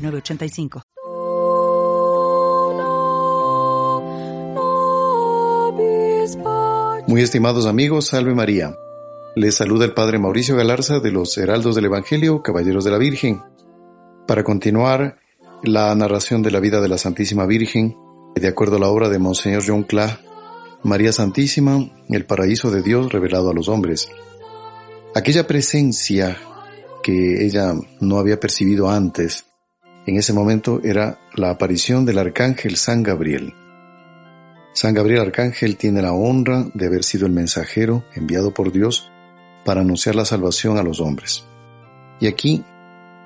906985. Muy estimados amigos, salve María. Les saluda el Padre Mauricio Galarza de los Heraldos del Evangelio, Caballeros de la Virgen. Para continuar la narración de la vida de la Santísima Virgen, de acuerdo a la obra de Monseñor John Cla, María Santísima, el paraíso de Dios revelado a los hombres. Aquella presencia que ella no había percibido antes, en ese momento era la aparición del arcángel San Gabriel. San Gabriel Arcángel tiene la honra de haber sido el mensajero enviado por Dios para anunciar la salvación a los hombres. Y aquí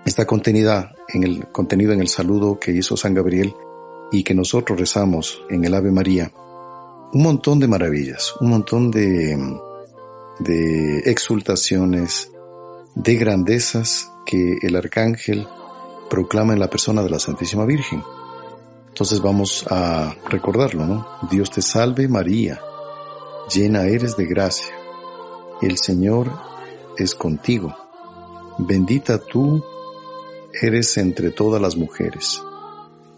está contenida en el contenido en el saludo que hizo San Gabriel y que nosotros rezamos en el Ave María. Un montón de maravillas, un montón de, de exultaciones, de grandezas que el arcángel proclama en la persona de la Santísima Virgen. Entonces vamos a recordarlo, ¿no? Dios te salve María, llena eres de gracia, el Señor es contigo, bendita tú eres entre todas las mujeres,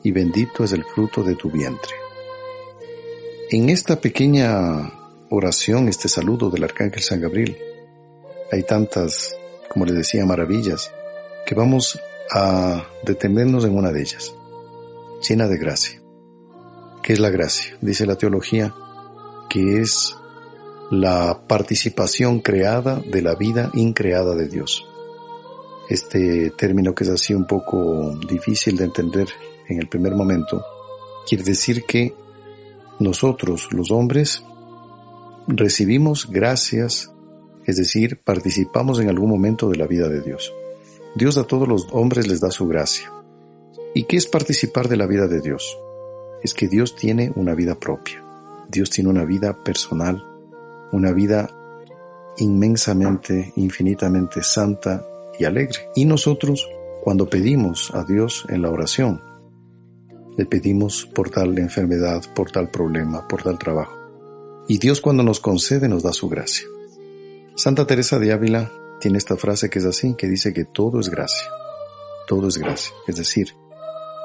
y bendito es el fruto de tu vientre. En esta pequeña oración, este saludo del Arcángel San Gabriel, hay tantas, como les decía, maravillas, que vamos a detenernos en una de ellas llena de gracia. ¿Qué es la gracia? Dice la teología que es la participación creada de la vida increada de Dios. Este término que es así un poco difícil de entender en el primer momento, quiere decir que nosotros, los hombres, recibimos gracias, es decir, participamos en algún momento de la vida de Dios. Dios a todos los hombres les da su gracia. ¿Y qué es participar de la vida de Dios? Es que Dios tiene una vida propia. Dios tiene una vida personal, una vida inmensamente, infinitamente santa y alegre. Y nosotros, cuando pedimos a Dios en la oración, le pedimos por tal enfermedad, por tal problema, por tal trabajo. Y Dios cuando nos concede nos da su gracia. Santa Teresa de Ávila tiene esta frase que es así, que dice que todo es gracia. Todo es gracia. Es decir,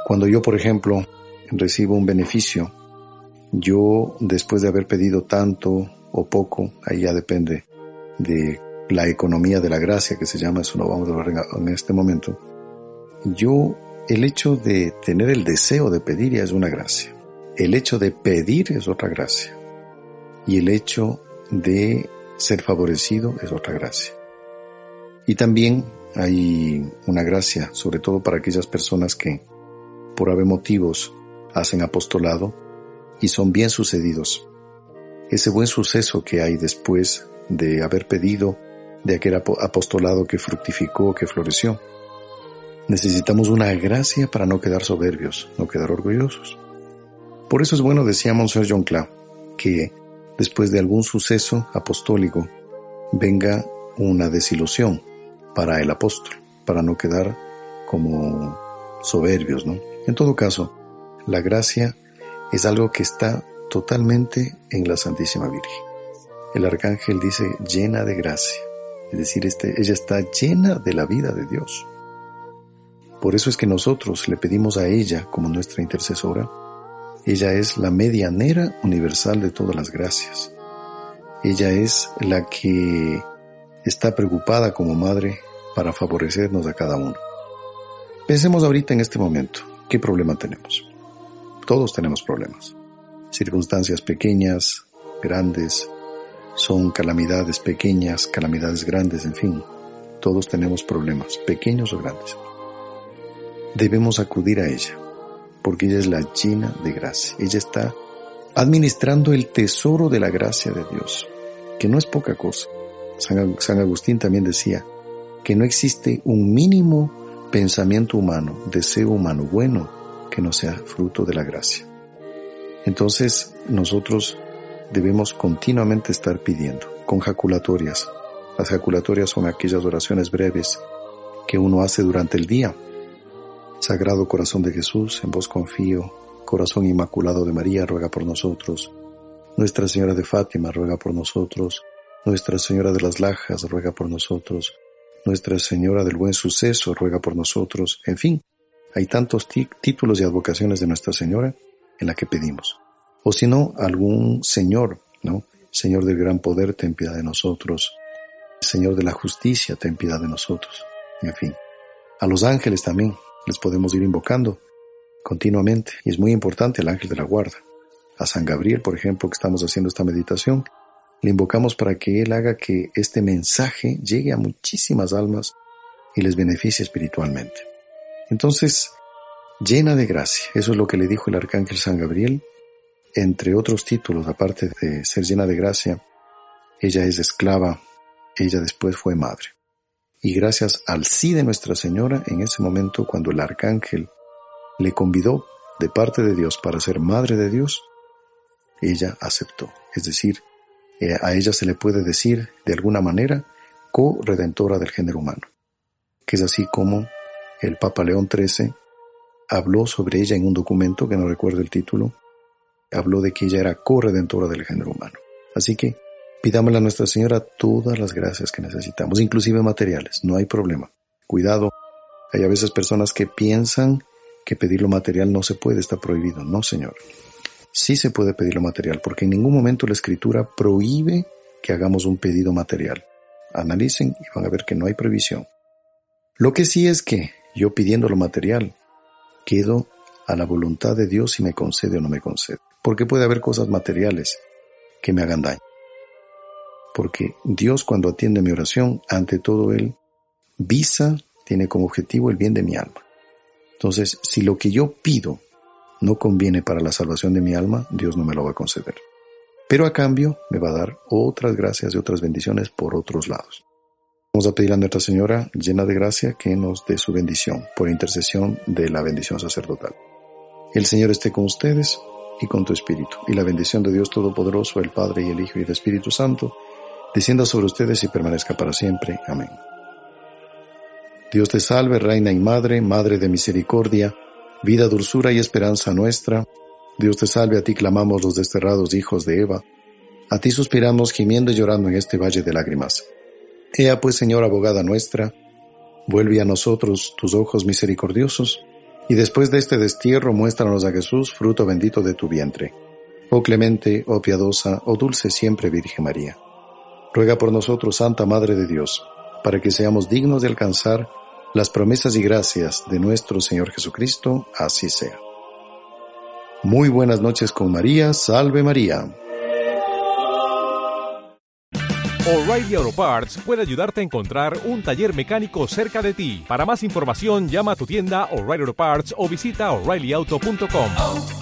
cuando yo, por ejemplo, recibo un beneficio, yo después de haber pedido tanto o poco, ahí ya depende de la economía de la gracia que se llama, eso no vamos a hablar en este momento, yo el hecho de tener el deseo de pedir ya es una gracia. El hecho de pedir es otra gracia. Y el hecho de ser favorecido es otra gracia. Y también hay una gracia, sobre todo para aquellas personas que por haber motivos hacen apostolado y son bien sucedidos. Ese buen suceso que hay después de haber pedido de aquel apostolado que fructificó, que floreció. Necesitamos una gracia para no quedar soberbios, no quedar orgullosos. Por eso es bueno, decía Monsieur John Cla, que después de algún suceso apostólico venga una desilusión para el apóstol, para no quedar como soberbios, ¿no? En todo caso, la gracia es algo que está totalmente en la Santísima Virgen. El arcángel dice llena de gracia, es decir, este, ella está llena de la vida de Dios. Por eso es que nosotros le pedimos a ella como nuestra intercesora. Ella es la medianera universal de todas las gracias. Ella es la que está preocupada como madre para favorecernos a cada uno. Pensemos ahorita en este momento. ¿Qué problema tenemos? Todos tenemos problemas. Circunstancias pequeñas, grandes, son calamidades pequeñas, calamidades grandes, en fin. Todos tenemos problemas, pequeños o grandes. Debemos acudir a ella, porque ella es la llena de gracia. Ella está administrando el tesoro de la gracia de Dios, que no es poca cosa. San, Agustín también decía que no existe un mínimo pensamiento humano, deseo humano bueno que no sea fruto de la gracia. Entonces nosotros debemos continuamente estar pidiendo con jaculatorias. Las jaculatorias son aquellas oraciones breves que uno hace durante el día. Sagrado Corazón de Jesús, en vos confío. Corazón Inmaculado de María, ruega por nosotros. Nuestra Señora de Fátima, ruega por nosotros. Nuestra Señora de las Lajas, ruega por nosotros. Nuestra Señora del Buen Suceso, ruega por nosotros. En fin, hay tantos títulos y advocaciones de Nuestra Señora en la que pedimos. O si no, algún Señor, ¿no? Señor del gran poder, ten piedad de nosotros. Señor de la justicia, ten piedad de nosotros. En fin, a los ángeles también les podemos ir invocando continuamente. Y es muy importante el ángel de la guarda. A San Gabriel, por ejemplo, que estamos haciendo esta meditación, le invocamos para que Él haga que este mensaje llegue a muchísimas almas y les beneficie espiritualmente. Entonces, llena de gracia, eso es lo que le dijo el arcángel San Gabriel, entre otros títulos, aparte de ser llena de gracia, ella es esclava, ella después fue madre. Y gracias al sí de Nuestra Señora, en ese momento cuando el arcángel le convidó de parte de Dios para ser madre de Dios, ella aceptó. Es decir, eh, a ella se le puede decir de alguna manera co-redentora del género humano, que es así como el Papa León XIII habló sobre ella en un documento que no recuerdo el título, habló de que ella era co-redentora del género humano. Así que pidámosle a Nuestra Señora todas las gracias que necesitamos, inclusive materiales, no hay problema. Cuidado, hay a veces personas que piensan que pedir lo material no se puede, está prohibido. No, Señor sí se puede pedir lo material, porque en ningún momento la escritura prohíbe que hagamos un pedido material. Analicen y van a ver que no hay prohibición. Lo que sí es que yo pidiendo lo material, quedo a la voluntad de Dios si me concede o no me concede. Porque puede haber cosas materiales que me hagan daño. Porque Dios cuando atiende mi oración, ante todo Él, visa, tiene como objetivo el bien de mi alma. Entonces, si lo que yo pido no conviene para la salvación de mi alma, Dios no me lo va a conceder. Pero a cambio me va a dar otras gracias y otras bendiciones por otros lados. Vamos a pedir a Nuestra Señora, llena de gracia, que nos dé su bendición por intercesión de la bendición sacerdotal. El Señor esté con ustedes y con tu espíritu, y la bendición de Dios Todopoderoso, el Padre y el Hijo y el Espíritu Santo, descienda sobre ustedes y permanezca para siempre. Amén. Dios te salve, Reina y Madre, Madre de Misericordia, vida, dulzura y esperanza nuestra. Dios te salve, a ti clamamos los desterrados hijos de Eva. A ti suspiramos gimiendo y llorando en este valle de lágrimas. Ea pues, Señor, abogada nuestra, vuelve a nosotros tus ojos misericordiosos, y después de este destierro muéstranos a Jesús, fruto bendito de tu vientre. Oh clemente, oh piadosa, oh dulce siempre Virgen María. Ruega por nosotros, Santa Madre de Dios, para que seamos dignos de alcanzar las promesas y gracias de nuestro Señor Jesucristo, así sea. Muy buenas noches con María, salve María. O'Reilly Auto Parts puede ayudarte a encontrar un taller mecánico cerca de ti. Para más información, llama a tu tienda O'Reilly Auto Parts o visita oreillyauto.com.